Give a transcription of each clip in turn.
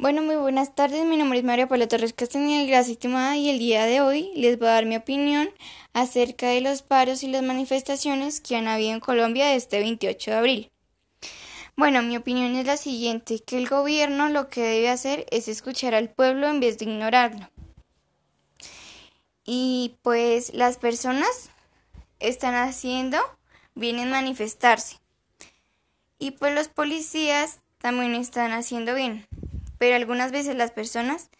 Bueno, muy buenas tardes. Mi nombre es María Paula Torres Castañeda, gracias estimada, y el día de hoy les voy a dar mi opinión acerca de los paros y las manifestaciones que han habido en Colombia este 28 de abril. Bueno, mi opinión es la siguiente, que el gobierno lo que debe hacer es escuchar al pueblo en vez de ignorarlo. Y pues las personas están haciendo, vienen a manifestarse. Y pues los policías también están haciendo bien pero algunas veces las personas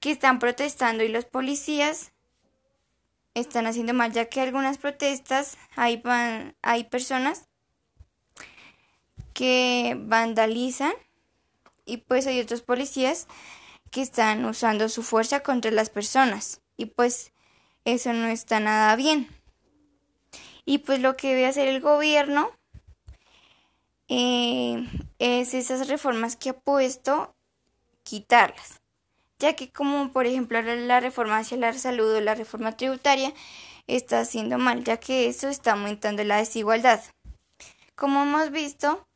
que están protestando y los policías están haciendo mal, ya que algunas protestas hay, hay personas que vandalizan y pues hay otros policías que están usando su fuerza contra las personas y pues eso no está nada bien. Y pues lo que debe hacer el gobierno eh, es esas reformas que ha puesto, quitarlas. Ya que como por ejemplo la reforma hacia la salud o la reforma tributaria está haciendo mal, ya que eso está aumentando la desigualdad. Como hemos visto,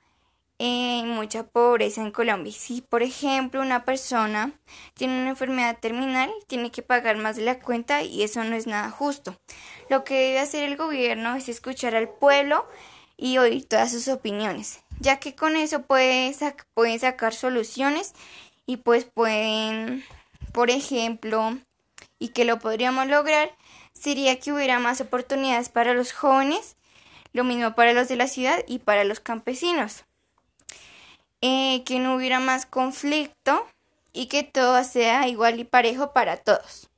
hay mucha pobreza en Colombia. Si, por ejemplo, una persona tiene una enfermedad terminal, tiene que pagar más de la cuenta y eso no es nada justo. Lo que debe hacer el gobierno es escuchar al pueblo y oír todas sus opiniones, ya que con eso pueden, sacar soluciones y pues pueden, por ejemplo, y que lo podríamos lograr, sería que hubiera más oportunidades para los jóvenes, lo mismo para los de la ciudad y para los campesinos, eh, que no hubiera más conflicto y que todo sea igual y parejo para todos.